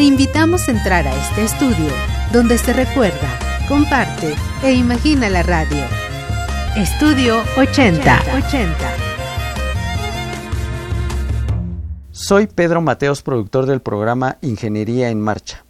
Te invitamos a entrar a este estudio donde se recuerda, comparte e imagina la radio. Estudio 80. 80. Soy Pedro Mateos, productor del programa Ingeniería en Marcha.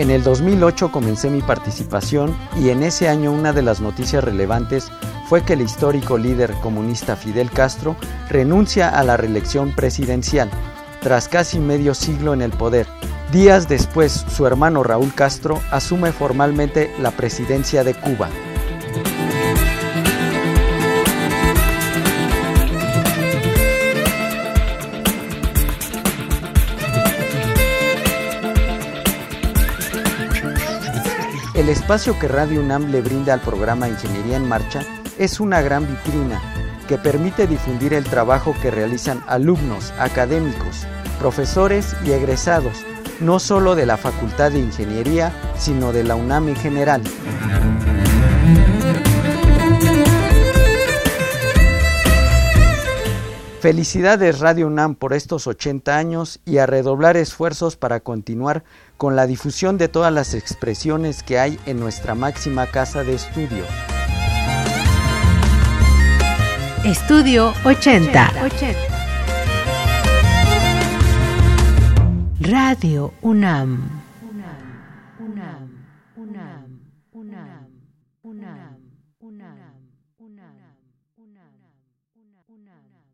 En el 2008 comencé mi participación y en ese año una de las noticias relevantes fue que el histórico líder comunista Fidel Castro renuncia a la reelección presidencial, tras casi medio siglo en el poder. Días después, su hermano Raúl Castro asume formalmente la presidencia de Cuba. El espacio que Radio UNAM le brinda al programa Ingeniería en Marcha es una gran vitrina que permite difundir el trabajo que realizan alumnos, académicos, profesores y egresados, no solo de la Facultad de Ingeniería, sino de la UNAM en general. Felicidades Radio UNAM por estos 80 años y a redoblar esfuerzos para continuar con la difusión de todas las expresiones que hay en nuestra máxima casa de estudio. Estudio 80. 80, Radio UNAM. una, una, una, una.